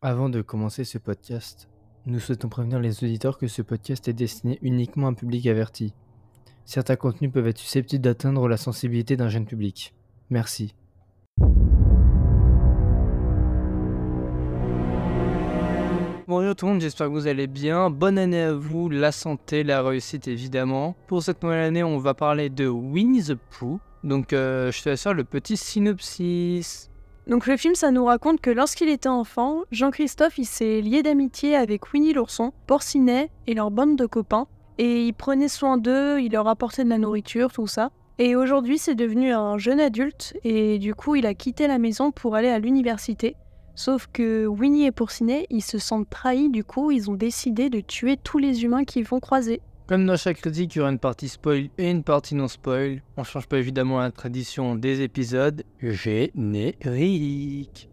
Avant de commencer ce podcast, nous souhaitons prévenir les auditeurs que ce podcast est destiné uniquement à un public averti. Certains contenus peuvent être susceptibles d'atteindre la sensibilité d'un jeune public. Merci. Bonjour tout le monde, j'espère que vous allez bien. Bonne année à vous, la santé, la réussite évidemment. Pour cette nouvelle année, on va parler de Winnie the Pooh. Donc euh, je te faire le petit synopsis. Donc le film, ça nous raconte que lorsqu'il était enfant, Jean-Christophe, il s'est lié d'amitié avec Winnie l'ourson, Porcinet et leur bande de copains. Et il prenait soin d'eux, il leur apportait de la nourriture, tout ça. Et aujourd'hui, c'est devenu un jeune adulte et du coup, il a quitté la maison pour aller à l'université. Sauf que Winnie et Porcinet, ils se sentent trahis, du coup, ils ont décidé de tuer tous les humains qu'ils vont croiser. Comme dans chaque critique, il y aura une partie spoil et une partie non spoil. On change pas évidemment la tradition des épisodes génériques.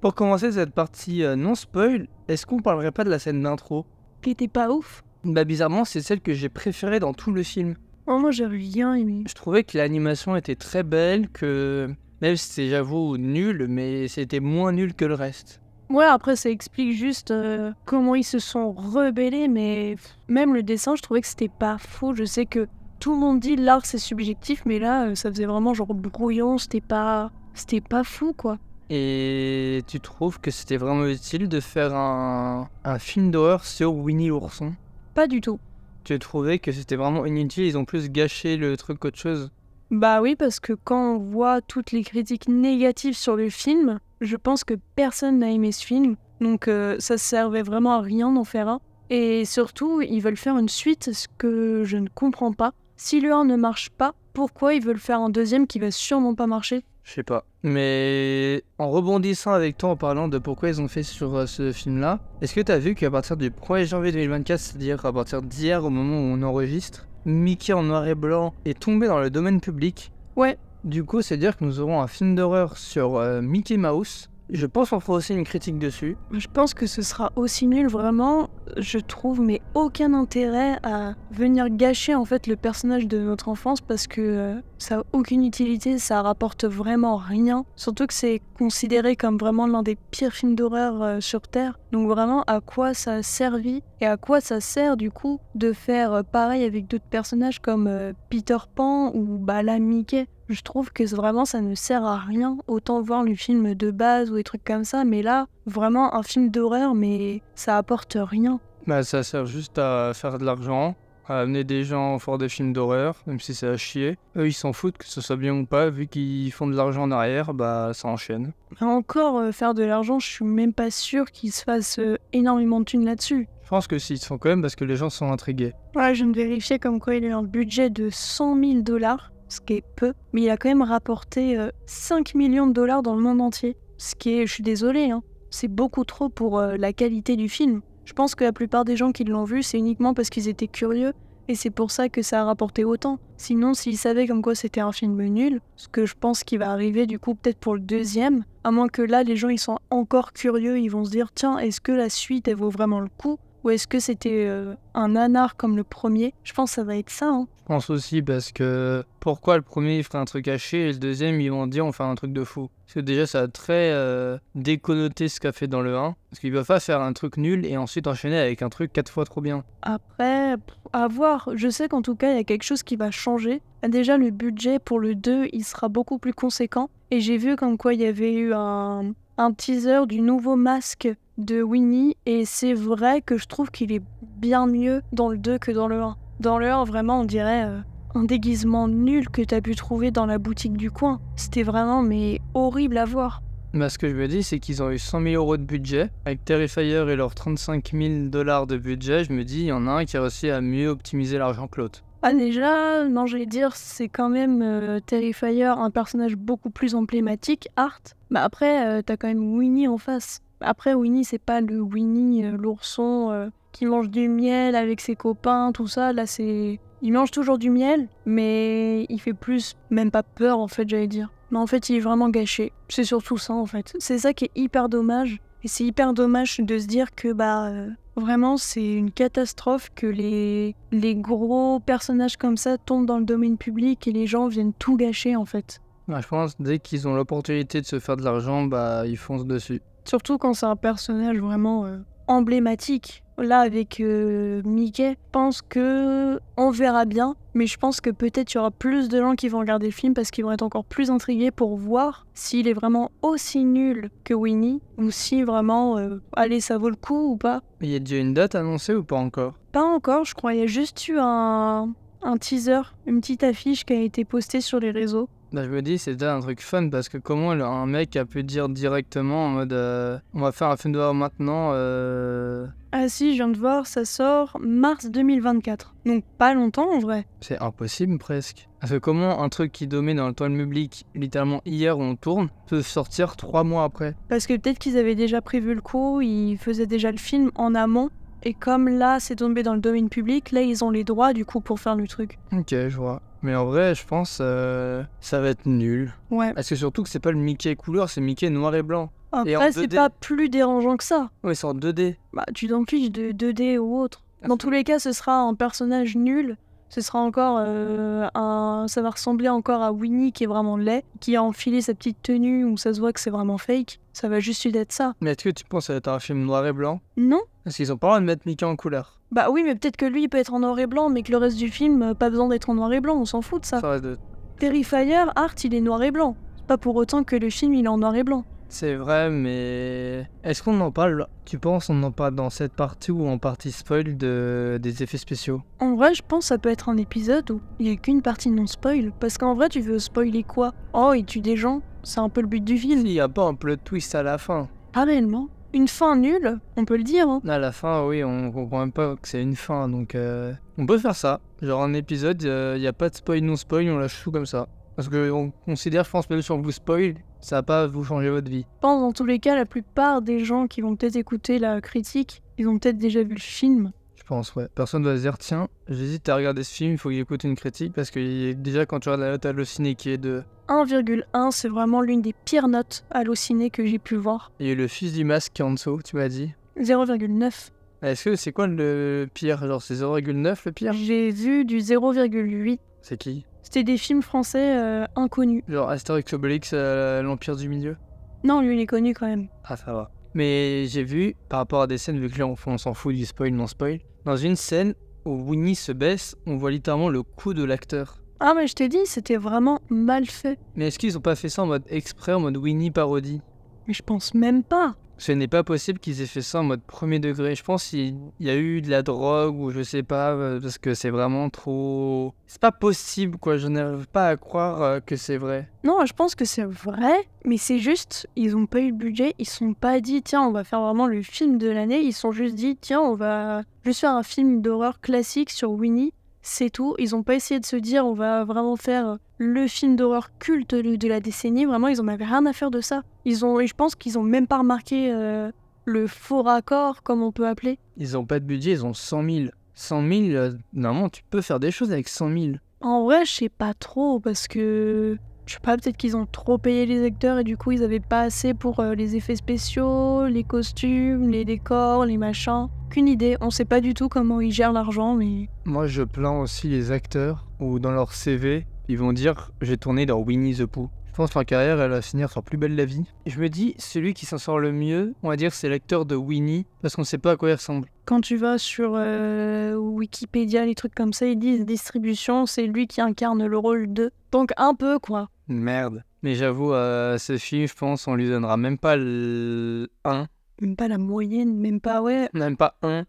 Pour commencer cette partie euh, non spoil, est-ce qu'on parlerait pas de la scène d'intro? Qui était pas ouf? Bah bizarrement, c'est celle que j'ai préférée dans tout le film. Oh, moi j'ai rien aimé. Je trouvais que l'animation était très belle, que même si c'était j'avoue nul, mais c'était moins nul que le reste. Ouais, après ça explique juste euh, comment ils se sont rebellés, mais même le dessin, je trouvais que c'était pas faux. Je sais que tout le monde dit l'art c'est subjectif, mais là, euh, ça faisait vraiment genre brouillon, c'était pas, c'était pas fou quoi. Et tu trouves que c'était vraiment utile de faire un, un film d'horreur sur Winnie l'ourson? Pas du tout. Tu trouvé que c'était vraiment inutile, ils ont plus gâché le truc qu'autre chose? Bah oui, parce que quand on voit toutes les critiques négatives sur le film, je pense que personne n'a aimé ce film. Donc euh, ça servait vraiment à rien d'en faire un. Et surtout, ils veulent faire une suite, ce que je ne comprends pas. Si le 1 ne marche pas, pourquoi ils veulent faire un deuxième qui va sûrement pas marcher? Je sais pas. Mais en rebondissant avec toi en parlant de pourquoi ils ont fait sur euh, ce film-là, est-ce que tu as vu qu'à partir du 1er janvier 2024, c'est-à-dire à partir d'hier au moment où on enregistre, Mickey en noir et blanc est tombé dans le domaine public Ouais, Du coup, c'est-à-dire que nous aurons un film d'horreur sur euh, Mickey Mouse. Je pense qu'on fera aussi une critique dessus. je pense que ce sera aussi nul vraiment. Je trouve mais aucun intérêt à venir gâcher en fait le personnage de notre enfance parce que euh, ça a aucune utilité, ça rapporte vraiment rien. Surtout que c'est considéré comme vraiment l'un des pires films d'horreur euh, sur Terre. Donc vraiment à quoi ça a servi et à quoi ça sert du coup de faire euh, pareil avec d'autres personnages comme Peter Pan ou bah Mickey? Je trouve que vraiment ça ne sert à rien. Autant voir le film de base ou des trucs comme ça, mais là vraiment un film d'horreur mais ça apporte rien. Bah, ça sert juste à faire de l'argent, à amener des gens voir des films d'horreur, même si c'est à chier. Eux, ils s'en foutent que ce soit bien ou pas, vu qu'ils font de l'argent en arrière, bah ça enchaîne. Encore euh, faire de l'argent, je suis même pas sûre qu'il se fasse euh, énormément de thunes là-dessus. Je pense que si, ils se font quand même parce que les gens sont intrigués. Ouais, je de vérifier comme quoi il a eu un budget de 100 000 dollars, ce qui est peu, mais il a quand même rapporté euh, 5 millions de dollars dans le monde entier. Ce qui est, je suis désolée, hein, c'est beaucoup trop pour euh, la qualité du film. Je pense que la plupart des gens qui l'ont vu, c'est uniquement parce qu'ils étaient curieux, et c'est pour ça que ça a rapporté autant. Sinon, s'ils savaient comme quoi c'était un film nul, ce que je pense qui va arriver du coup peut-être pour le deuxième, à moins que là les gens ils sont encore curieux, ils vont se dire tiens, est-ce que la suite elle vaut vraiment le coup? Ou est-ce que c'était euh, un nanar comme le premier? Je pense que ça va être ça. Hein. Je pense aussi parce que pourquoi le premier il ferait un truc chier et le deuxième ils vont dire on fait un truc de fou. Parce que déjà ça a très euh, déconnoté ce qu'a fait dans le 1. Parce qu'il va pas faire un truc nul et ensuite enchaîner avec un truc quatre fois trop bien. Après, à voir. Je sais qu'en tout cas, il y a quelque chose qui va changer. Déjà, le budget pour le 2, il sera beaucoup plus conséquent. Et j'ai vu comme quoi il y avait eu un, un teaser du nouveau masque de Winnie. Et c'est vrai que je trouve qu'il est bien mieux dans le 2 que dans le 1. Dans le 1, vraiment, on dirait euh, un déguisement nul que t'as pu trouver dans la boutique du coin. C'était vraiment, mais horrible à voir. Bah, ce que je me dis, c'est qu'ils ont eu 100 000 euros de budget. Avec Terrifier et leurs 35 000 dollars de budget, je me dis, il y en a un qui a réussi à mieux optimiser l'argent que l'autre. Ah déjà, non, j'allais dire, c'est quand même euh, Terrifier, un personnage beaucoup plus emblématique, Art. Mais après, euh, t'as quand même Winnie en face. Après, Winnie, c'est pas le Winnie, euh, l'ourson euh, qui mange du miel avec ses copains, tout ça. Là, c'est... Il mange toujours du miel, mais il fait plus, même pas peur en fait, j'allais dire. Mais en fait, il est vraiment gâché. C'est surtout ça en fait. C'est ça qui est hyper dommage. Et c'est hyper dommage de se dire que bah vraiment c'est une catastrophe que les, les gros personnages comme ça tombent dans le domaine public et les gens viennent tout gâcher en fait. Je pense dès qu'ils ont l'opportunité de se faire de l'argent, bah ils foncent dessus. Surtout quand c'est un personnage vraiment euh, emblématique. Là, avec euh, Mickey, je pense que on verra bien, mais je pense que peut-être il y aura plus de gens qui vont regarder le film parce qu'ils vont être encore plus intrigués pour voir s'il est vraiment aussi nul que Winnie ou si vraiment, euh, allez, ça vaut le coup ou pas. Il y a déjà une date annoncée ou pas encore? Pas encore, je crois. Il y a juste eu un, un teaser, une petite affiche qui a été postée sur les réseaux. Bah, je me dis, c'est déjà un truc fun parce que comment un mec a pu dire directement en mode euh, on va faire un film d'horreur maintenant euh, Ah si, je viens de voir, ça sort mars 2024. Donc pas longtemps en vrai. C'est impossible presque. Parce que comment un truc qui domine dans le toile public, littéralement hier où on tourne, peut sortir trois mois après? Parce que peut-être qu'ils avaient déjà prévu le coup, ils faisaient déjà le film en amont. Et comme là, c'est tombé dans le domaine public, là, ils ont les droits du coup pour faire le truc. Ok, je vois. Mais en vrai, je pense euh, ça va être nul. Ouais. Parce que surtout que c'est pas le Mickey couleur, c'est Mickey noir et blanc. Après, c'est 2D. pas plus dérangeant que ça. Ouais, c'est en 2D. Bah, tu t'en fiches de 2D ou autre. Dans tous les cas, ce sera un personnage nul. Ce sera encore euh, un. Ça va ressembler encore à Winnie qui est vraiment laid, qui a enfilé sa petite tenue où ça se voit que c'est vraiment fake. Ça va juste être ça. Mais est-ce que tu penses que ça va être un film noir et blanc? Non Parce qu'ils ont pas le droit de mettre Mickey en couleur. Bah oui, mais peut-être que lui il peut être en noir et blanc, mais que le reste du film, euh, pas besoin d'être en noir et blanc, on s'en fout de ça. Ça reste de- Terrifier, Art, il est noir et blanc. Pas pour autant que le film il est en noir et blanc. C'est vrai, mais est-ce qu'on en parle? Tu penses on en parle dans cette partie ou en partie spoil de... des effets spéciaux? En vrai, je pense que ça peut être un épisode où il y a qu'une partie non spoil. Parce qu'en vrai, tu veux spoiler quoi? Oh, il tue des gens C'est un peu le but du film. Il y a pas un plot twist à la fin. Pas réellement? Une fin nulle, on peut le dire. Hein. À la fin, oui, on comprend même pas que c'est une fin, donc euh, on peut faire ça. Genre un épisode, il n'y a pas de spoil non spoil, on lâche tout comme ça. Parce que on considère, je pense, même si on vous spoil, ça va pas vous changer votre vie. Je pense dans tous les cas, la plupart des gens qui vont peut-être écouter la critique, ils ont peut-être déjà vu le film. Je pense, ouais. Personne va se dire, tiens, j'hésite à regarder ce film, il faut qu'il écoute une critique, parce que déjà quand tu regardes la note hallucinée qui est de... 1,1, c'est vraiment l'une des pires notes hallucinées que j'ai pu voir. Il y a le fils du masque qui est en dessous, tu m'as dit. 0,9. Est-ce que c'est quoi le pire? Genre c'est 0,9 le pire? J'ai vu du 0,8. C'est qui? C'était des films français euh, inconnus. Genre Astérix Obélix, euh, l'Empire du Milieu Non, lui, il est connu quand même. Ah, ça va. Mais j'ai vu, par rapport à des scènes, vu que là on, on s'en fout du spoil, non spoil, dans une scène où Winnie se baisse, on voit littéralement le cou de l'acteur. Ah, mais je t'ai dit, c'était vraiment mal fait. Mais est-ce qu'ils ont pas fait ça en mode exprès, en mode Winnie parodie? Mais je pense même pas. Ce n'est pas possible qu'ils aient fait ça en mode premier degré. Je pense qu'il y a eu de la drogue ou je sais pas, euh, parce que c'est vraiment trop. C'est pas possible quoi, je n'arrive pas à croire euh, que c'est vrai. Non, je pense que c'est vrai, mais c'est juste, ils ont pas eu le budget, ils sont pas dit, tiens, on va faire vraiment le film de l'année, ils sont juste dit, tiens, on va juste faire un film d'horreur classique sur Winnie, c'est tout. Ils ont pas essayé de se dire, on va vraiment faire le film d'horreur culte de, la décennie, vraiment, ils en avaient rien à faire de ça. Ils ont, et je pense qu'ils ont même pas remarqué euh, le faux raccord, comme on peut appeler. Ils ont pas de budget, ils ont 100 000. 100 000, euh, normalement tu peux faire des choses avec 100 000. En vrai, je sais pas trop parce que je sais pas, peut-être qu'ils ont trop payé les acteurs et du coup ils avaient pas assez pour euh, les effets spéciaux, les costumes, les décors, les machins. Qu'une idée, on sait pas du tout comment ils gèrent l'argent, mais Moi, je plains aussi les acteurs où dans leur CV, ils vont dire j'ai tourné dans Winnie the Pooh. Je pense que leur carrière, elle va finir sur plus belle la vie. Je me dis, celui qui s'en sort le mieux, on va dire, c'est l'acteur de Winnie, parce qu'on sait pas à quoi il ressemble. quand tu vas sur euh, Wikipédia, les trucs comme ça, ils disent distribution, c'est lui qui incarne le rôle de. Donc un peu quoi. Merde. Mais j'avoue, à ce film, je pense, on lui donnera même pas le 1. Même pas la moyenne, même pas, ouais. Même pas 1.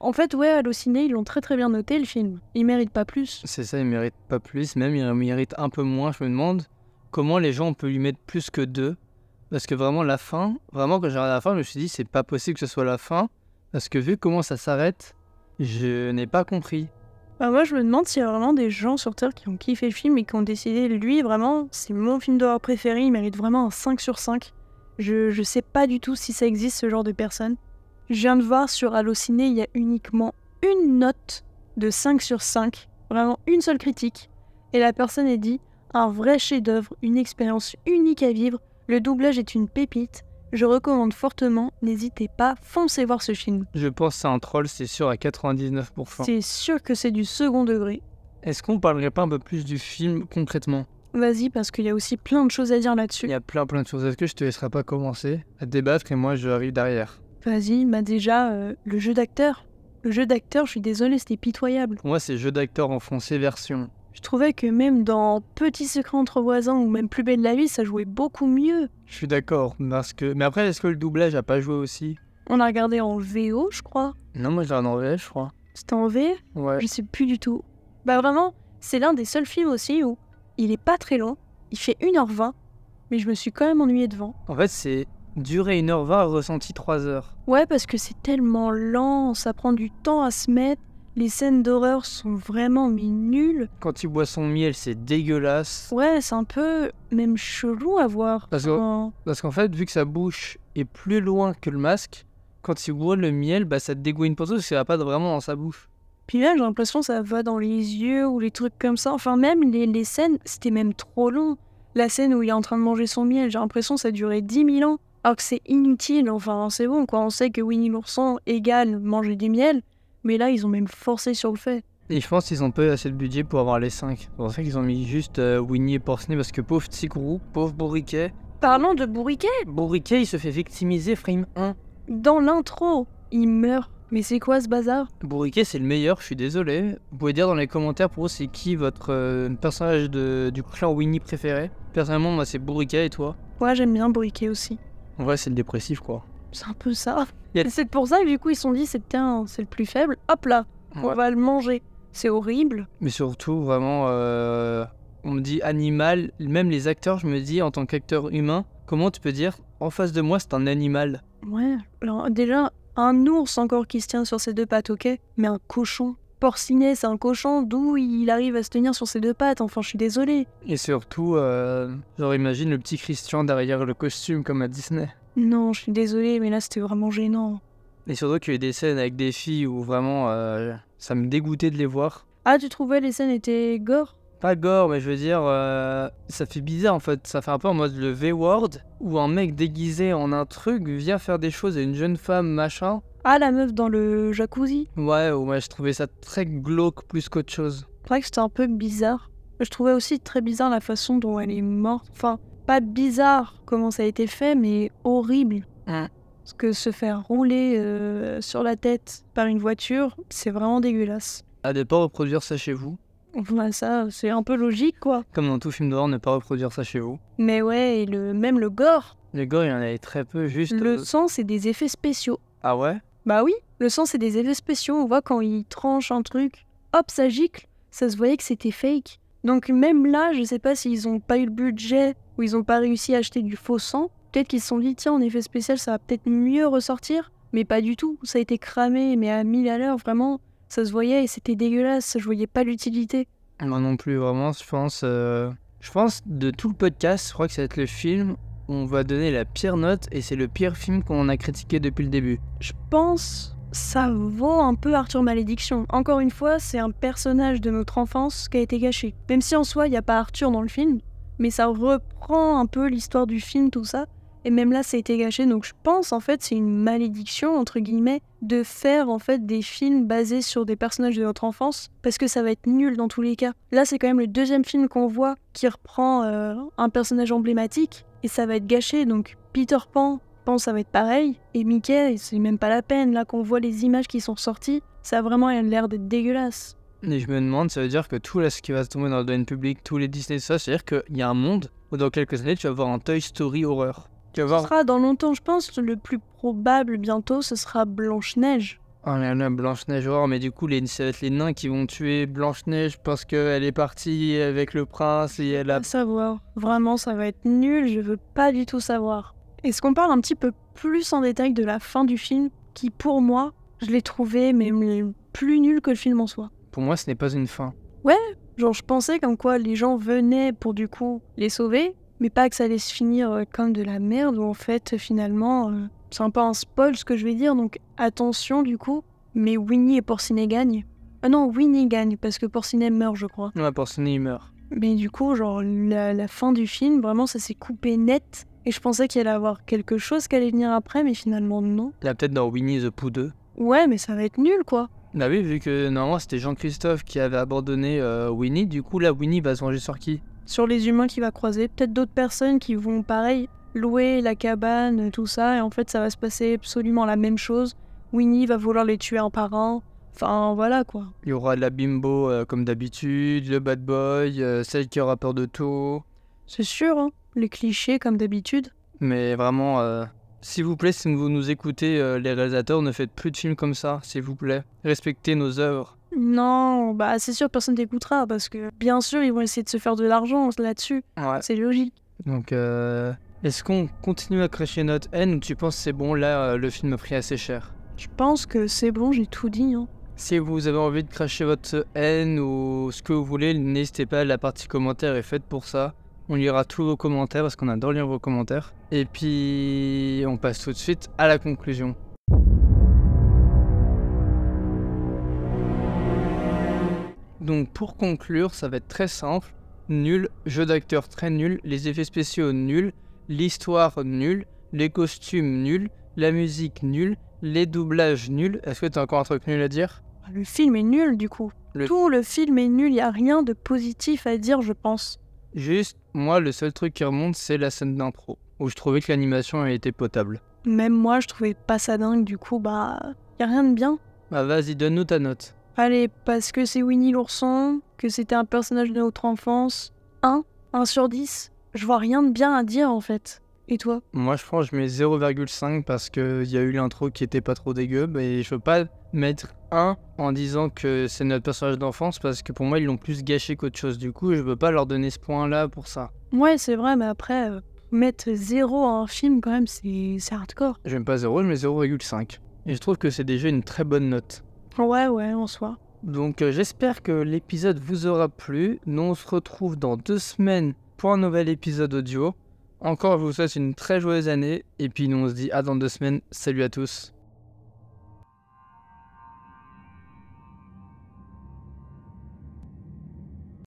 En fait, ouais, Allociné, ils l'ont très très bien noté le film. Il mérite pas plus. C'est ça, il mérite pas plus, même il mérite un peu moins. Je me demande comment les gens on peut lui mettre plus que 2. Parce que vraiment, la fin, vraiment, quand j'ai regardé la fin, je me suis dit, c'est pas possible que ce soit la fin. Parce que vu comment ça s'arrête, je n'ai pas compris. Bah moi je me demande s'il y a vraiment des gens sur Terre qui ont kiffé le film et qui ont décidé, lui vraiment, c'est mon film d'horreur préféré, il mérite vraiment un 5 sur 5. Je, je sais pas du tout si ça existe ce genre de personne. Je viens de voir sur Allociné, il y a uniquement une note de 5 sur 5, vraiment une seule critique. Et la personne est dit, un vrai chef-d'œuvre, une expérience unique à vivre, le doublage est une pépite, je recommande fortement, n'hésitez pas, foncez voir ce film. Je pense que c'est un troll, c'est sûr, à 99%. C'est sûr que c'est du second degré. Est-ce qu'on parlerait pas un peu plus du film concrètement? Vas-y, parce qu'il y a aussi plein de choses à dire Il là-dessus. y a plein plein de choses. Est-ce que je te laisserai pas commencer à débattre et moi je arrive derrière? Vas-y, bah déjà, euh, le jeu d'acteur. Le jeu d'acteur, je suis désolée, c'était pitoyable. Pour moi, c'est jeu d'acteur en français version. Je trouvais que même dans Petit secret entre voisins ou même Plus belle la vie, ça jouait beaucoup mieux. Je suis d'accord, parce que. Mais après, est-ce que le doublage a pas joué aussi? On a regardé en VO, je crois. Non, moi j'ai un en VF, je crois. C'était en V? Ouais. Je sais plus du tout. Bah vraiment, c'est l'un des seuls films aussi où il est pas très long. Il fait 1h20, mais je me suis quand même ennuyée devant. En fait, c'est duré 1h20, ressenti 3h. Ouais, parce que c'est tellement lent, ça prend du temps à se mettre. Les scènes d'horreur sont vraiment mais nulles. Quand il boit son miel, c'est dégueulasse. Ouais, c'est un peu même chelou à voir. Parce que- Enfin, Parce qu'en fait, vu que sa bouche est plus loin que le masque, quand il boit le miel, bah ça te pour tout parce qu'il va pas vraiment dans sa bouche. Puis là, j'ai l'impression que ça va dans les yeux ou les trucs comme ça. Enfin, même les, les scènes, c'était même trop long. La scène où il est en train de manger son miel, j'ai l'impression que ça duré 10 000 ans. Alors que c'est inutile. Enfin, c'est bon, quoi. On sait que Winnie l'ourson égale manger du miel. Mais là, ils ont même forcé sur le fait. Et je pense qu'ils ont pas eu assez de budget pour avoir les 5. C'est pour ça qu'ils ont mis juste euh, Winnie et Porcinet parce que pauvre Tsigrou, pauvre Bourriquet. Parlons de bourriquet. Bourriquet, il se fait victimiser frame 1. Dans l'intro, il meurt. Mais c'est quoi ce bazar? Bourriquet, c'est le meilleur, je suis désolé. Vous pouvez dire dans les commentaires pour vous c'est qui votre euh, personnage de, du clan Winnie préféré? Personnellement, moi c'est Bourriquet et toi? Moi, j'aime bien bourriquet aussi. En vrai, c'est le dépressif quoi. C'est un peu ça. A- C'est pour ça que du coup, ils se sont dit, c'est tiens, c'est le plus faible. Hop là, on va le manger. C'est horrible. Mais surtout, vraiment, euh, on me dit animal, même les acteurs, je me dis en tant qu'acteur humain, comment tu peux dire en face de moi c'est un animal? Ouais, alors déjà, un ours encore qui se tient sur ses deux pattes, ok? Mais un cochon. Porcinet, c'est un cochon, d'où il arrive à se tenir sur ses deux pattes Enfin, je suis désolée. Et surtout, euh, genre imagine le petit Christian derrière le costume comme à Disney. Non, je suis désolée, mais là, c'était vraiment gênant. Et surtout qu'il y a eu des scènes avec des filles où vraiment euh, ça me dégoûtait de les voir. Ah, tu trouvais les scènes étaient gore? Pas gore, mais je veux dire, euh, ça fait bizarre en fait. Ça fait un peu en mode le V-word, où un mec déguisé en un truc vient faire des choses à une jeune femme, machin. Ah, la meuf dans le jacuzzi Ouais, ouais, je trouvais ça très glauque plus qu'autre chose. C'est vrai que c'était un peu bizarre. Je trouvais aussi très bizarre la façon dont elle est morte. Enfin, pas bizarre comment ça a été fait, mais horrible. Parce que se faire rouler euh, sur la tête par une voiture, c'est vraiment dégueulasse. À ne pas reproduire ça chez vous. Enfin, ça, c'est un peu logique, quoi. Comme dans tout film d'horreur, ne pas reproduire ça chez vous. Mais ouais, et le, même le gore. Le gore, il y en avait très peu, juste. Le euh, sang, c'est des effets spéciaux. Ah ouais? Bah oui, le sang, c'est des effets spéciaux. On voit quand il tranche un truc, hop, ça gicle. Ça se voyait que c'était fake. Donc même là, je sais pas s'ils ont pas eu le budget ou ils ont pas réussi à acheter du faux sang. Peut-être qu'ils se sont dit, tiens, en effet spécial, ça va peut-être mieux ressortir. Mais pas du tout. Ça a été cramé, mais à 1000 à l'heure, vraiment. Ça se voyait et c'était dégueulasse. Je voyais pas l'utilité. Moi non plus, vraiment, je pense. euh, Je pense de tout le podcast, je crois que ça va être le film où on va donner la pire note et c'est le pire film qu'on a critiqué depuis le début. Je pense ça vaut un peu Arthur Malédiction. Encore une fois, c'est un personnage de notre enfance qui a été gâché. Même si en soi, il n'y a pas Arthur dans le film, mais ça reprend un peu l'histoire du film, tout ça. Et même là, ça a été gâché. Donc je pense en fait, c'est une malédiction, entre guillemets, de faire en fait des films basés sur des personnages de notre enfance, parce que ça va être nul dans tous les cas. Là, c'est quand même le deuxième film qu'on voit qui reprend euh, un personnage emblématique, et ça va être gâché. Donc Peter Pan, pense ça va être pareil. Et Mickey, c'est même pas la peine. Là qu'on voit les images qui sont sorties, ça a vraiment l'air d'être dégueulasse. Et je me demande, ça veut dire que tout ce qui va se tomber dans le domaine public, tous les Disney, ça, c'est-à-dire qu'il y a un monde où dans quelques années, tu vas voir un Toy Story horreur. Tu vas Ce sera dans longtemps, je pense, le plus probable bientôt, ce sera Blanche-Neige. Oh là là, Blanche-Neige horreur, mais du coup, les... ça va être les nains qui vont tuer Blanche-Neige parce qu'elle est partie avec le prince et elle a. À savoir. Vraiment, ça va être nul, je veux pas du tout savoir. Est-ce qu'on parle un petit peu plus en détail de la fin du film, qui pour moi, je l'ai trouvé même plus nul que le film en soi? Pour moi, ce n'est pas une fin. Genre, je pensais comme quoi les gens venaient pour du coup les sauver, mais pas que ça allait se finir euh, comme de la merde, où en fait, finalement, euh, c'est un peu un spoil ce que je vais dire, donc attention du coup, mais Winnie et Porcinet gagnent. Ah non, Winnie gagne, parce que Porcinet meurt, je crois. Ouais, Porcinet, il meurt. Mais du coup, genre, la, la fin du film, vraiment, ça s'est coupé net, et je pensais qu'il allait avoir quelque chose qui allait venir après, mais finalement, non. Il y a peut-être dans Winnie the Pooh 2. Ouais, mais ça va être nul, quoi. Bah oui, vu que normalement c'était Jean-Christophe qui avait abandonné euh, Winnie, du coup là Winnie va se venger sur qui? Sur les humains qu'il va croiser. Peut-être d'autres personnes qui vont, pareil, louer la cabane, tout ça, et en fait, ça va se passer absolument la même chose. Winnie va vouloir les tuer un par un. Enfin, voilà quoi. Il y aura la bimbo euh, comme d'habitude, le bad boy, euh, celle qui aura peur de tout. C'est sûr, hein. Les clichés comme d'habitude. Mais vraiment, euh, s'il vous plaît, si vous nous écoutez, les réalisateurs, ne faites plus de films comme ça, s'il vous plaît. Respectez nos œuvres. Non, bah c'est sûr, personne t'écoutera parce que bien sûr, ils vont essayer de se faire de l'argent là-dessus. Ouais. C'est logique. Donc, euh, est-ce qu'on continue à cracher notre haine ou tu penses que c'est bon, là, euh, le film a pris assez cher? Je pense que c'est bon, j'ai tout dit. Hein. Si vous avez envie de cracher votre haine ou ce que vous voulez, n'hésitez pas, la partie commentaire est faite pour ça. On lira tous vos commentaires parce qu'on adore lire vos commentaires. Et puis, on passe tout de suite à la conclusion. Donc, pour conclure, ça va être très simple. Nul, jeu d'acteur très nul, les effets spéciaux nuls, l'histoire nulle, les costumes nuls, la musique nulle, les doublages nuls. Est-ce que tu as encore un truc nul à dire? Le film est nul du coup. Le- Tout le film est nul, il y a rien de positif à dire, je pense. Juste, moi, le seul truc qui remonte, c'est la scène d'intro, où je trouvais que l'animation a été potable. Même moi, je trouvais pas ça dingue, du coup, bah, y a rien de bien. Bah vas-y, donne-nous ta note. Allez, parce que c'est Winnie l'ourson, que c'était un personnage de notre enfance. 1 1 sur 10 Je vois rien de bien à dire en fait. Et toi? Moi, je pense que je mets 0,5 parce qu'il y a eu l'intro qui était pas trop dégueu, mais je veux pas mettre 1 en disant que c'est notre personnage d'enfance parce que pour moi, ils l'ont plus gâché qu'autre chose. Du coup, je veux pas leur donner ce point-là pour ça. Ouais, c'est vrai, mais après, euh, mettre 0 à un film, quand même, c'est hardcore. Je mets pas 0, je mets 0,5. Et je trouve que c'est déjà une très bonne note. Ouais, ouais, en soi. Donc euh, j'espère que l'épisode vous aura plu. Nous on se retrouve dans deux semaines pour un nouvel épisode audio. Encore je vous souhaite une très joyeuse année et puis nous on se dit à dans deux semaines. Salut à tous.